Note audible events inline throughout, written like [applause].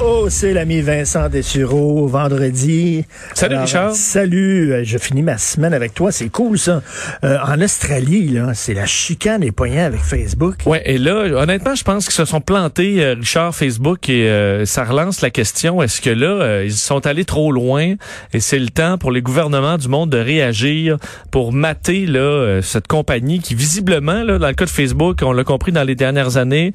Oh, c'est l'ami Vincent Dessureau, vendredi. Salut, Richard. Salut, euh, je finis ma semaine avec toi, c'est cool ça. Euh, en Australie, là, c'est la chicane des poignets avec Facebook. Ouais, et là, honnêtement, je pense qu'ils se sont plantés, euh, Richard, Facebook, et euh, ça relance la question, est-ce que là, euh, ils sont allés trop loin et c'est le temps pour les gouvernements du monde de réagir pour mater là euh, cette compagnie qui, visiblement, là, dans le cas de Facebook, on l'a compris dans les dernières années,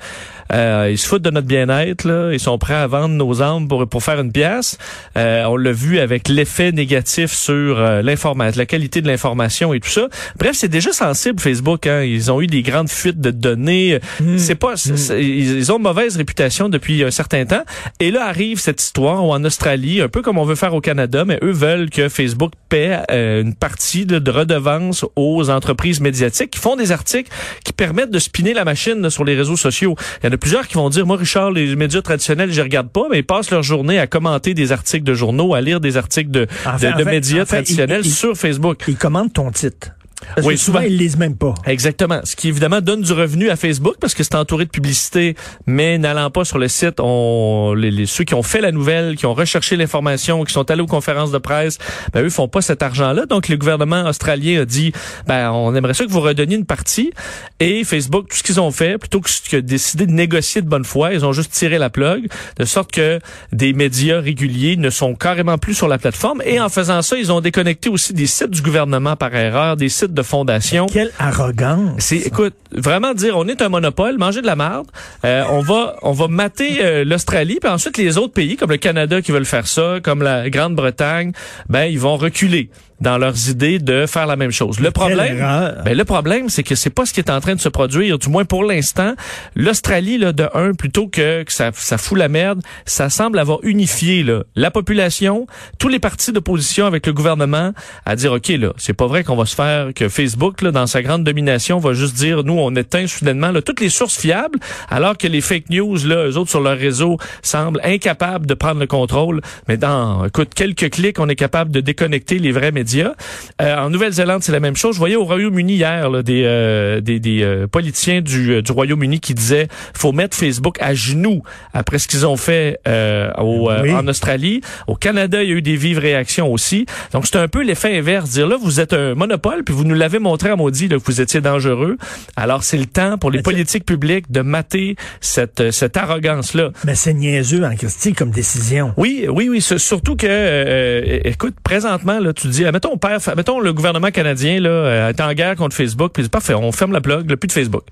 euh, ils se foutent de notre bien-être, là, ils sont prêts à vendre nos âmes pour, pour faire une pièce. Euh, on l'a vu avec l'effet négatif sur euh, l'information, la qualité de l'information et tout ça. Bref, c'est déjà sensible Facebook. Hein. Ils ont eu des grandes fuites de données. C'est pas, c'est- c'est- ils ils ont une mauvaise réputation depuis un certain temps. Et là arrive cette histoire où en Australie, un peu comme on veut faire au Canada, mais eux veulent que Facebook paie euh, une partie de, de redevance aux entreprises médiatiques qui font des articles qui permettent de spinner la machine là, sur les réseaux sociaux. Il y en a plusieurs qui vont dire, moi Richard, les médias traditionnels, je regarde pas, mais ils passent leur journée à commenter des articles de journaux, à lire des articles de, En fait- de, en de fait- médias en fait, traditionnels sur Facebook. Ils commandent ton titre. Parce Oui, que souvent, souvent. ils lisent même pas. Exactement. Ce qui évidemment donne du revenu à Facebook parce que c'est entouré de publicité, mais n'allant pas sur le site, on, les, les- ceux qui ont fait la nouvelle, qui ont recherché l'information, qui sont allés aux conférences de presse, ben eux font pas cet argent-là. Donc le gouvernement australien a dit, ben on aimerait ça que vous redonniez une partie. Et Facebook, tout ce qu'ils ont fait, plutôt que que de décider de négocier de bonne foi, ils ont juste tiré la plug, de sorte que des médias réguliers ne sont carrément plus sur la plateforme. Et en faisant ça, ils ont déconnecté aussi des sites du gouvernement par erreur, des sites de fondations. Quelle arrogance. C'est, écoute, vraiment dire, on est un monopole, manger de la merde. Euh, on va, on va mater euh, l'Australie, puis ensuite les autres pays, comme le Canada qui veulent faire ça, comme la Grande-Bretagne, ben ils vont reculer dans leurs idées de faire la même chose. Le problème, ben le problème, c'est que c'est pas ce qui est en train de se produire, du moins pour l'instant. L'Australie, là, de un, plutôt que, que ça, ça fout la merde, ça semble avoir unifié là, la population, tous les partis d'opposition avec le gouvernement, à dire ok là, c'est pas vrai qu'on va se faire que Facebook, là, dans sa grande domination, va juste dire nous on éteint soudainement là, toutes les sources fiables, alors que les fake news là, eux autres sur leur réseau semblent incapables de prendre le contrôle. Mais dans, écoute, quelques clics, on est capable de déconnecter les vrais médias. Euh, en Nouvelle-Zélande, c'est la même chose. Je voyais au Royaume-Uni hier là, des, euh, des, des euh, politiciens du, euh, du Royaume-Uni qui disaient faut mettre Facebook à genoux après ce qu'ils ont fait euh, au, euh, Oui. en Australie. Au Canada, il y a eu des vives réactions aussi. Donc, c'est un peu l'effet inverse. Dire là, vous êtes un monopole, puis vous nous l'avez montré à maudit là, que vous étiez dangereux. Alors, c'est le temps pour les Mais politiques publiques de mater cette, euh, cette arrogance-là. Mais c'est niaiseux en Christie comme décision. Oui, oui, oui. Surtout que, euh, écoute, présentement, là, tu dis, ah, mettons, on perd, mettons, le gouvernement canadien là, euh, est en guerre contre Facebook, puis parfait, on ferme la plug, là, plus de Facebook.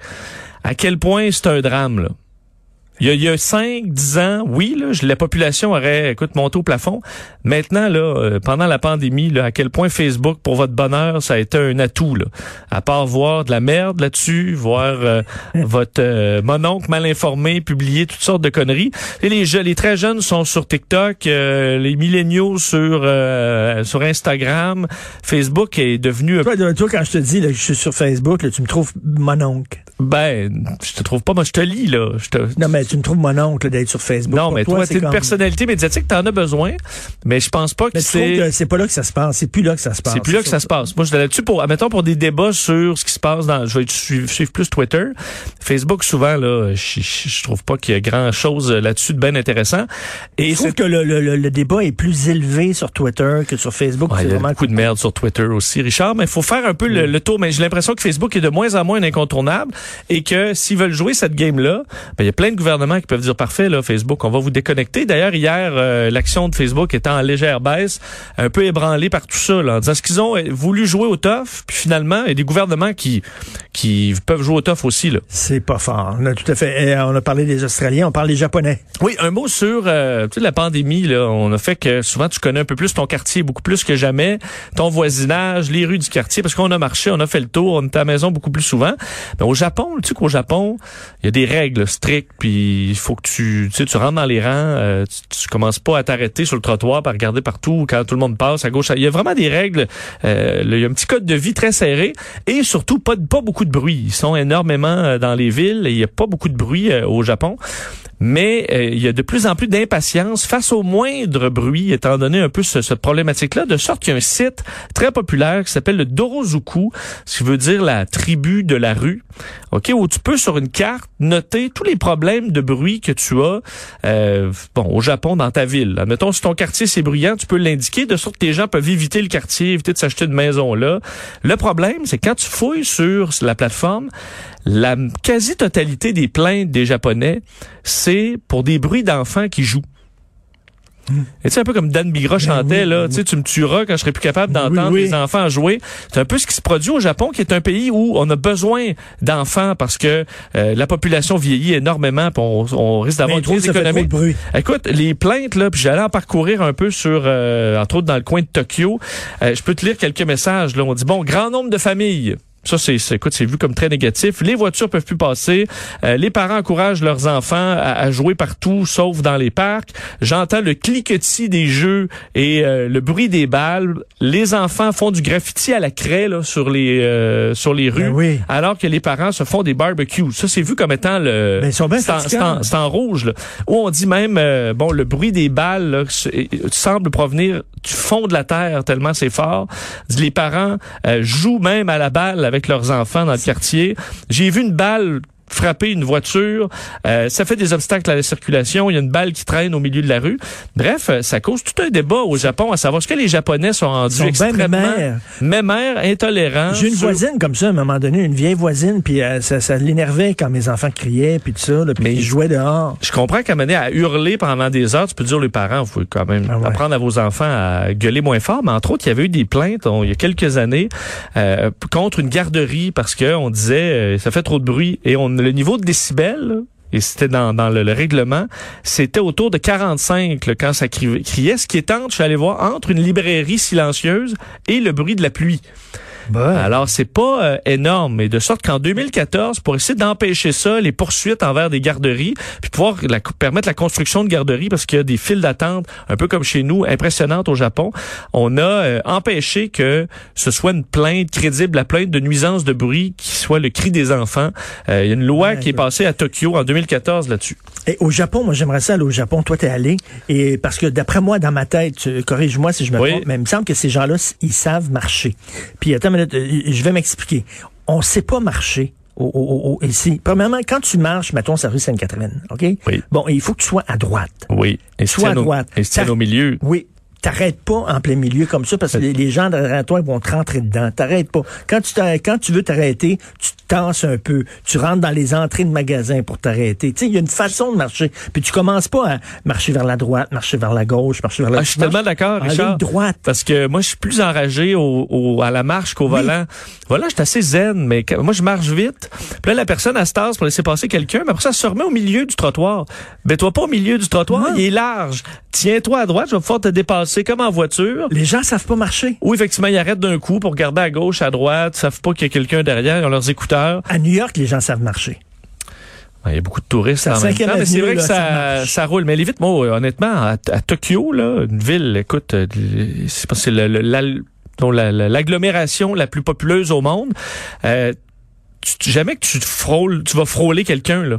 À quel point c'est un drame, là? Il y a, il y a 5, 10 ans, oui, là, la population aurait, écoute, monté au plafond. Maintenant, là, euh, pendant la pandémie, là, à quel point Facebook, pour votre bonheur, ça a été un atout, là. À part voir de la merde là-dessus, voir euh, [laughs] votre euh, mononcle mal informé publier toutes sortes de conneries. Et les jeunes, les très jeunes sont sur TikTok, euh, les milléniaux sur euh, sur Instagram, Facebook est devenu un Toi, toi, quand je te dis là, que je suis sur Facebook, là, tu me trouves mon oncle. ben, je te trouve pas, moi je te lis là, je te Non, mais tu me trouves mon oncle d'être sur Facebook. non, Pour mais toi, c'est t'es une comme- personnalité médiatique, t'en as besoin, mais je pense pas que tu c'est que c'est pas là que ça se passe. C'est plus là que ça se passe. c'est plus là que ça se passe. Moi, je suis là-dessus pour, admettons, pour des débats sur ce qui se passe dans, je vais suivre, suivre plus Twitter. Facebook, souvent, là, je, je, trouve pas qu'il y a grand chose là-dessus de bien intéressant. Et Je trouve que le, le, le, débat est plus élevé sur Twitter que sur Facebook. Ouais, il y a vraiment beaucoup de merde sur Twitter aussi, Richard, mais il faut faire un peu le, le tour. Mais j'ai l'impression que Facebook est de moins en moins incontournable et que s'ils veulent jouer cette game-là, ben, il y a plein de gouvernements qui peuvent dire parfait, là, Facebook, on va vous déconnecter. D'ailleurs, hier, euh, l'action de Facebook était en légère baisse, un peu ébranlée par tout ça, là, en disant ce qu'ils ont euh, voulu jouer au tough, puis finalement, il y a des gouvernements qui qui peuvent jouer au tough aussi, là. C'est pas fort. On a tout à fait. eh, on a parlé des Australiens, on parle des Japonais. Oui, un mot sur euh, tu sais, la pandémie. Là, on a fait que souvent tu connais un peu plus ton quartier, beaucoup plus que jamais, ton voisinage, les rues du quartier, parce qu'on a marché, on a fait le tour, on était à la maison beaucoup plus souvent. Mais au Japon, tu sais qu'au Japon, il y a des règles strictes, puis il faut que tu, tu sais, tu rentres dans les rangs, euh, tu, tu commences pas à t'arrêter sur le trottoir, à regarder partout quand tout le monde passe à gauche. Il y a vraiment des règles. euh, il y a un petit code de vie très serré et surtout pas, pas beaucoup de bruit. Ils sont énormément euh, dans les villes et il y a pas beaucoup de bruit euh, au Japon. Mais euh, il y a de plus en plus d'impatience face au moindre bruit, étant donné un peu ce, cette problématique-là, de sorte qu'il y a un site très populaire qui s'appelle le Dorozuku, ce qui veut dire la tribu de la rue, ok, où tu peux sur une carte noter tous les problèmes de bruit que tu as, euh, bon, au Japon dans ta ville. Admettons, si ton quartier c'est bruyant, tu peux l'indiquer de sorte que les gens peuvent éviter le quartier, éviter de s'acheter une maison là. Le problème, c'est quand tu fouilles sur la plateforme, la quasi-totalité des plaintes des Japonais, c'est pour des bruits d'enfants qui jouent. Et c'est un peu comme Dan Bigra chantait, oui, là, oui. tu me tueras quand je serai plus capable d'entendre Oui, les enfants jouer. C'est un peu ce qui se produit au Japon, qui est un pays où on a besoin d'enfants parce que euh, la population vieillit énormément, puis on, on risque d'avoir une crise économique. bruit. Écoute, les plaintes, là, puis j'allais en parcourir un peu sur, euh, entre autres dans le coin de Tokyo. Euh, je peux te lire quelques messages. Là, on dit bon, grand nombre de familles. Ça, c'est, écoute, c'est vu comme très négatif. Les voitures peuvent plus passer. Euh, les parents encouragent leurs enfants à, à jouer partout, sauf dans les parcs. J'entends le cliquetis des jeux et euh, le bruit des balles. Les enfants font du graffiti à la craie là, sur les euh, sur les rues, Ben oui. alors que les parents se font des barbecues. Ça, c'est vu comme étant le c'est en- rouge. Là. Où on dit même, euh, bon, le bruit des balles là, c'est- semble provenir du fond de la terre tellement c'est fort. Les parents euh, jouent même à la balle avec leurs enfants dans le quartier. J'ai vu une balle frapper une voiture, euh, ça fait des obstacles à la circulation, il y a une balle qui traîne au milieu de la rue. Bref, euh, ça cause tout un débat au Japon à savoir ce que les Japonais sont rendus sont extrêmement mémères, intolérants. J'ai une sur- voisine comme ça, à un moment donné, une vieille voisine, puis euh, ça, ça l'énervait quand mes enfants criaient, puis tout ça, là, puis Mais- ils jouaient dehors. Je comprends qu'à mener à hurler pendant des heures, tu peux dire les parents, vous pouvez quand même Ah ouais. apprendre à vos enfants à gueuler moins fort. Mais entre autres, il y avait eu des plaintes on- il y a quelques années euh, contre une garderie parce que on disait euh, ça fait trop de bruit et on le niveau de décibels. et c'était dans, le, le règlement, c'était autour de 45 là, quand ça criait, ce qui est entre, je suis allé voir, entre une librairie silencieuse et le bruit de la pluie. Bah, Alors, c'est pas euh, énorme. Et de sorte qu'en 2014, pour essayer d'empêcher ça, les poursuites envers des garderies, puis pouvoir la- permettre la construction de garderies, parce qu'il y a des files d'attente, un peu comme chez nous, impressionnantes au Japon, on a euh, empêché que ce soit une plainte crédible, la plainte de nuisance de bruit, qui soit le cri des enfants. Euh, il y a une loi Ouais, qui est passée à Tokyo en 2014 là-dessus. Et au Japon, moi j'aimerais ça aller au Japon. Toi, t'es allé. Et parce que d'après moi, dans ma tête, corrige-moi si je me Oui. trompe, mais il me semble que ces gens-là, ils savent marcher. Puis minute, euh, je vais m'expliquer. On sait pas marcher. Au, au- au- ici. Premièrement, quand tu marches, mettons, sur la rue Sainte-Catherine, OK? Oui. Bon, il faut que tu sois à droite. Oui. Et se Soit à droite. Et au milieu. Oui. T'arrêtes pas en plein milieu comme ça parce que les, les gens derrière toi ils vont te rentrer dedans. T'arrêtes pas. Quand tu quand tu veux t'arrêter, tu te tasses un peu. Tu rentres dans les entrées de magasins pour t'arrêter. Tu sais, il y a une façon de marcher. Puis tu commences pas à marcher vers la droite, marcher vers la gauche, marcher vers la Ah, je suis tellement d'accord, Richard. droite. Parce que moi, je suis plus enragé au, au- à la marche qu'au volant. Voilà, je suis assez zen, mais quand- moi, je marche vite. Puis là, la personne, elle se tasse pour laisser passer quelqu'un, mais après ça, elle se remet au milieu du trottoir. Ben, toi pas au milieu du trottoir, Non. il est large. Tiens-toi à droite, je vais pouvoir te dépasser comme en voiture. Les gens savent pas marcher. Ou effectivement, ils arrêtent d'un coup pour regarder à gauche, à droite, ils savent pas qu'il y a quelqu'un derrière, ils ont leurs écouteurs. À New York, les gens savent marcher. Il y a beaucoup de touristes en même temps, mais c'est avenue, vrai que ça ça, roule. Mais les vite, moi, honnêtement, à, à Tokyo, là, une ville, écoute, euh, c'est pas- c'est la- la- l'agglomération la plus populeuse au monde. Euh, tu- jamais que tu te frôles, tu vas frôler quelqu'un là.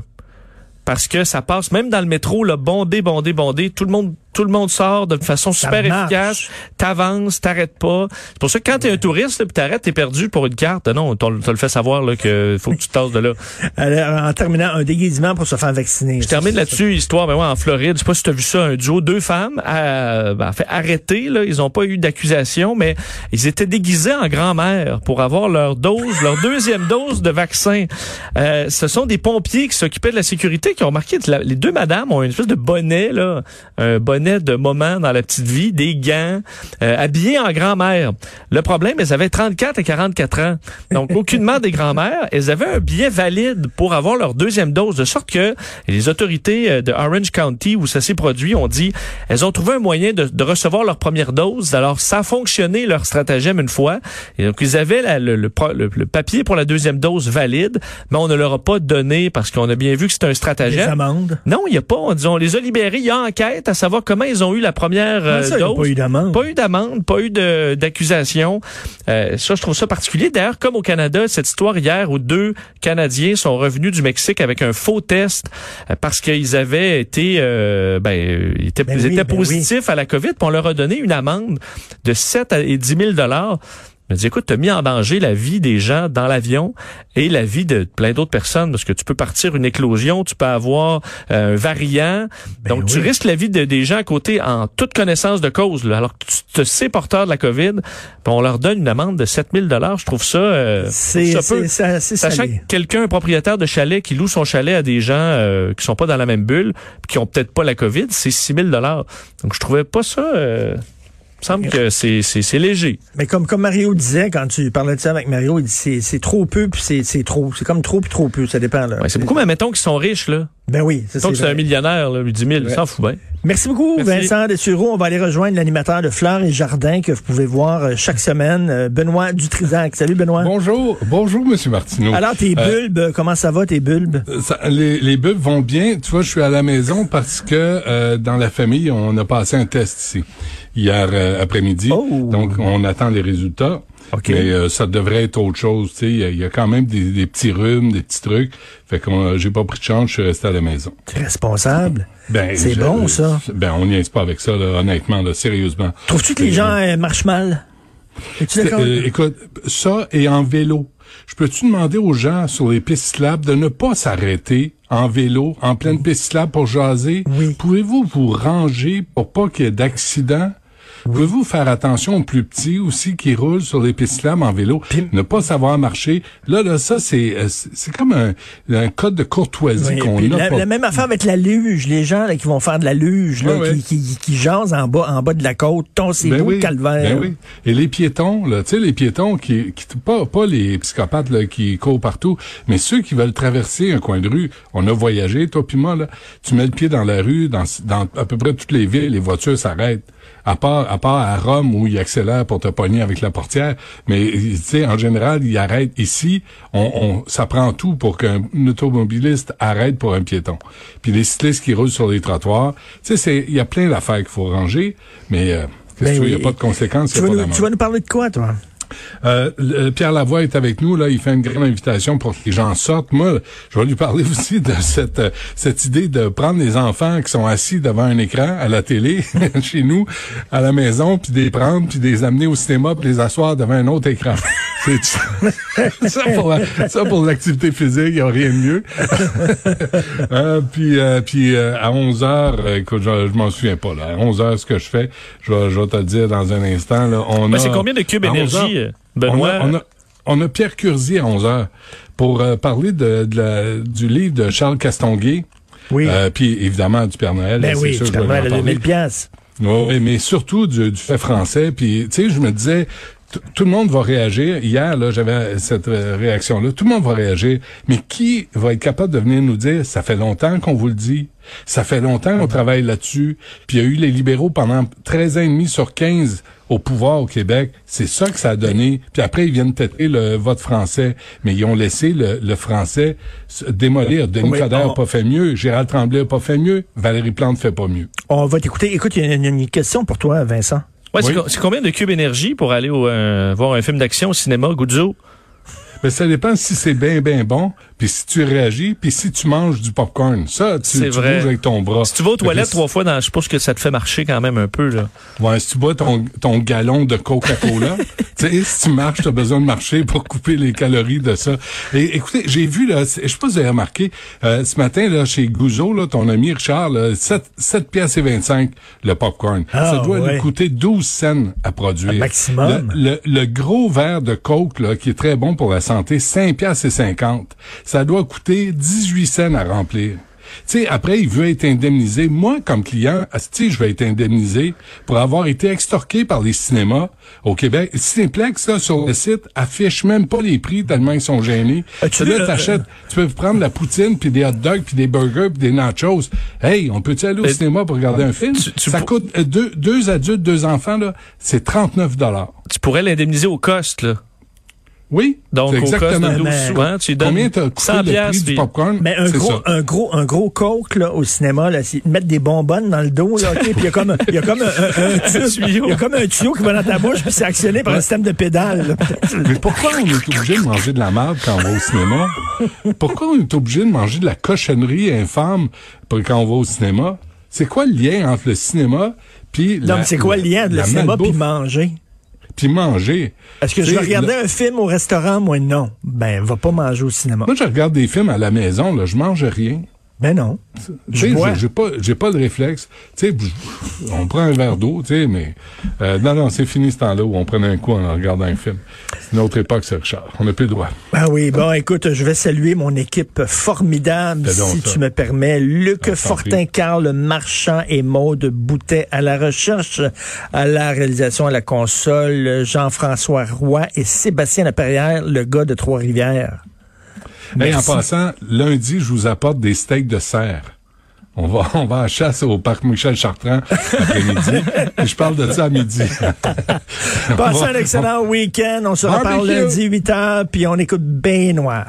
Parce que ça passe même dans le métro, là, bondé, bondé, bondé. Tout le monde, tout le monde sort de façon super efficace. T'avances, t'arrêtes pas. C'est pour ça que quand t'es un touriste, là, puis t'arrêtes, t'es perdu pour une carte. Non, t'as t'as le fait savoir là que faut que tu te tasses de là. [laughs] Alors, en terminant, un déguisement pour se faire vacciner. Je termine là-dessus, histoire, mais ouais, en Floride, je sais pas si tu as vu ça, un duo, deux femmes, euh, ben, fait arrêter, là, ils ont pas eu d'accusation, mais ils étaient déguisés en grand-mère pour avoir leur dose, leur deuxième dose de vaccin. Euh, ce sont des pompiers qui s'occupaient de la sécurité qui ont remarqué que la- les deux madames ont une espèce de bonnet, là, un bonnet de moment dans la petite vie, des gants, euh, habillés en grand-mère. Le problème, elles avaient 34 et 44 ans. Donc, [laughs] aucunement des grand-mères. Elles avaient un billet valide pour avoir leur deuxième dose, de sorte que les autorités euh, de Orange County, où ça s'est produit, ont dit, elles ont trouvé un moyen de, de recevoir leur première dose. Alors, ça a fonctionné leur stratagème une fois. Et donc, ils avaient la- le, le le- le papier pour la deuxième dose valide, mais on ne leur a pas donné parce qu'on a bien vu que c'était un stratagème. amendes. Non, il n'y a pas. On, dit, on les a libérés. Il y a enquête à savoir comment ils ont eu la première euh, Comment ça, il y a dose? pas eu d'amende? Pas eu d'amende, pas eu d'accusation. Euh, ça, je trouve ça particulier. D'ailleurs, comme au Canada, cette histoire hier où deux Canadiens sont revenus du Mexique avec un faux test euh, parce qu'ils avaient été, euh, ben, euh, ils étaient, Ben ils oui, étaient ben positifs à la COVID, puis on leur a donné une amende de 7 à- et 10 000 dollars. Je me dis, écoute, tu as mis en danger la vie des gens dans l'avion et la vie de plein d'autres personnes parce que tu peux partir une éclosion, tu peux avoir euh, un variant. Donc, tu Ben risques la vie de, des gens à côté en toute connaissance de cause. là. alors que tu te sais porteur de la COVID, puis on leur donne une amende de 7000 dollars. Je trouve ça... euh, C'est Sachant que quelqu'un, un propriétaire de chalet qui loue son chalet à des gens euh, qui sont pas dans la même bulle, qui ont peut-être pas la COVID, c'est 6000 dollars. Donc, je trouvais pas ça... Il me semble que c'est c'est- c'est léger. Mais comme, comme Mario disait, quand tu parlais de ça avec Mario, il dit c'est, c'est trop peu, puis c'est, c'est trop. C'est comme trop, puis trop peu. Ça dépend. Là. Ouais, c'est beaucoup, mais mettons qu'ils sont riches, là. Ben oui, ça, Mettons que c'est un millionnaire, là, 10 000, il s'en fout bien. Merci beaucoup, Merci. Vincent Dessureau. On va aller rejoindre l'animateur de Fleurs et Jardins que vous pouvez voir euh, chaque semaine, euh, Benoît Dutrisac. Salut, Benoît. Bonjour, bonjour, Monsieur Martineau. Alors, tes Euh, bulbes, euh, comment ça va, tes bulbes? Ça- les, les bulbes vont bien. Tu vois, je suis à la maison parce que euh, dans la famille, on a passé un test ici hier euh, après-midi. Oh. Donc, on attend les résultats. OK. Mais euh, ça devrait être autre chose. Tu sais, il y, a- il y a quand même des, des petits rhumes, des petits trucs. Fait que j'ai pas pris de chance, je suis resté à la maison. T'es responsable. Ben, C'est bon, ça. Ben, on n'y est pas avec ça, là, honnêtement, là, sérieusement. Trouves-tu que les gens euh, marchent mal? Euh, écoute, ça et en vélo. Je peux-tu demander aux gens sur les pistes cyclables de ne pas s'arrêter en vélo, en pleine piste cyclable pour jaser? Oui. Pouvez-vous vous ranger pour pas qu'il y ait d'accidents? Pouvez-vous faire attention aux plus petits aussi qui roulent sur les pistes cyclables en vélo, ne pas savoir marcher? Là, là, ça, c'est euh, c'est c'est comme un, un code de courtoisie Oui, qu'on a la, pas. la même affaire avec la luge, les gens là, qui vont faire de la luge, là. Qui, qui, qui jasent en bas, en bas de la côte, Ben vous oui, le calvaire. ben oui. Et les piétons, là, tu sais, les piétons qui, qui pas, pas les psychopathes là, qui courent partout, mais ceux qui veulent traverser un coin de rue. On a voyagé, toi puis moi, là. Tu mets le pied dans la rue, dans, dans à peu près toutes les villes, les voitures s'arrêtent. À part, à part à Rome où ils accélèrent pour te pogner avec la portière. Mais, tu sais, en général, ils arrêtent ici. On, on, ça prend tout pour qu'un automobiliste arrête pour un piéton. Puis les cyclistes qui roulent sur les trottoirs. Tu sais, c'est, il y a plein d'affaires qu'il faut ranger, mais, euh, Ben il oui. n'y a pas de conséquences, Tu il vas, nous, tu vas nous parler de quoi, toi? Euh, le- Pierre Lavoie est avec nous là, il fait une grande invitation pour que les gens sortent. Moi, je vais lui parler [laughs] aussi de cette euh, cette idée de prendre les enfants qui sont assis devant un écran à la télé [laughs] chez nous à la maison puis les prendre puis les amener au cinéma puis les asseoir devant un autre écran. [laughs] C'est ça pour ça pour l'activité physique, il y a rien de mieux. Euh, puis euh, puis euh, à 11 heures, euh, écoute, je, je m'en souviens pas là. À 11 heures ce que je fais, je vais, je vais te le dire dans un instant là, on Ben, a c'est combien de cubes à 11 heures, énergie, euh, Benoît? on a, on a, on a Pierre Curzi à 11 heures pour euh, parler de, de la- du livre de Charles Castonguay. Oui. Euh, puis évidemment du Père Noël. ben oui, sûr permets en la parler. 2000 piastres. Oui, mais surtout du, du fait français. Puis, tu sais, je me disais, tout le monde va réagir. Hier, là, j'avais cette euh, réaction-là. Tout le monde va réagir. Mais qui va être capable de venir nous dire, ça fait longtemps qu'on vous le dit. Ça fait longtemps qu'on travaille là-dessus. Puis il y a eu les libéraux pendant 13 ans et demi sur 15 au pouvoir au Québec. C'est ça que ça a donné. Puis après, ils viennent têter le vote français. Mais ils ont laissé le, le français se démolir. Denis Oui, Coderre on- n'a pas fait mieux. Gérald Tremblay n'a pas fait mieux. Valérie Plante fait pas mieux. On va t'écouter. Écoute, il y a une, une question pour toi, Vincent. Ouais, c'est Oui. co- c'est combien de cubes énergie pour aller au, euh, voir un film d'action au cinéma, Guzzo? Mais ça dépend si c'est bien, bien bon, puis si tu réagis, puis si tu manges du popcorn. Ça, tu, tu vrai. bouges avec ton bras. Si tu vas aux toilettes trois fois, dans, je suppose que ça te fait marcher quand même un peu. Là. Ouais, si tu bois ton, ton galon de Coca-Cola, [laughs] tu sais, si tu marches, tu as besoin de marcher pour couper les calories de ça. Et écoutez, j'ai vu, là, je sais pas si vous avez remarqué, euh, ce matin, là, chez Gouzeau, là, ton ami Richard, là, 7, 7 piastres et 25 le popcorn. Ah, ça doit ouais. lui coûter 12 cents à produire. Un maximum. Le, le, le gros verre de Coke, là, qui est très bon pour la santé, 5 piastres et 50. Ça doit coûter 18 cents à remplir. Tu sais, après, il veut être indemnisé. Moi, comme client, je vais être indemnisé pour avoir été extorqué par les cinémas au Québec. Cinéplex, là, sur le site, affiche même pas les prix tellement ils sont gênés. Tu là, t'achètes, tu peux prendre la poutine, puis des hot dogs, puis des burgers, puis des nachos. Hey, on peut-tu aller au cinéma pour regarder un film? Tu- tu Ça coûte euh, deux, deux adultes, deux enfants, là, c'est 39 dollars. Tu pourrais l'indemniser au cost. Là. Oui. Donc, c'est au cost exactement. de 12 Mais- sous, hein, tu donnes Combien t'as coûté 100 le prix piastres, du puis- popcorn? Mais un gros, ça. un gros, un gros coke là, au cinéma, là, c'est mettre des bonbonnes dans le dos, là, ok, puis il y a comme, il y a comme un, un- un [laughs] tuyau, il y a comme un tuyau qui va dans ta bouche, puis c'est actionné par un système de pédale. là. Mais pourquoi on est obligé de manger de la merde quand on va au cinéma? Pourquoi on est obligé de manger de la cochonnerie infâme pour quand on va au cinéma? C'est quoi le lien entre le cinéma puis Non, mais c'est quoi le lien entre le la cinéma puis manger? Puis manger? Est-ce que je regarder le- un film au restaurant? Moi, non. Ben, va pas manger au cinéma. Moi, je regarde des films à la maison, là, je mange rien. Ben non. Je bois. j'ai- pas, j'ai pas le réflexe. Tu sais, je- on prend un verre d'eau, tu sais, mais euh, non, non, c'est fini ce temps-là où on prenait un coup en regardant un film. C'est une autre époque, c'est Richard. On n'a plus le droit. Ah oui, bon, écoute, je vais saluer mon équipe formidable, si ça. tu me permets. Luc Ah, Fortin. Carl Marchand et Maude Boutet à la recherche, à la réalisation, à la console, Jean-François Roy et Sébastien Laperrière, le gars de Trois-Rivières. Hey, en passant, lundi, je vous apporte des steaks de cerf. On va, [laughs] on va à la chasse au parc Michel Chartrand après-midi. Et je parle de ça à midi. [laughs] Passez va- un excellent week-end. On se reparle lundi 8 h, puis on écoute bien noir.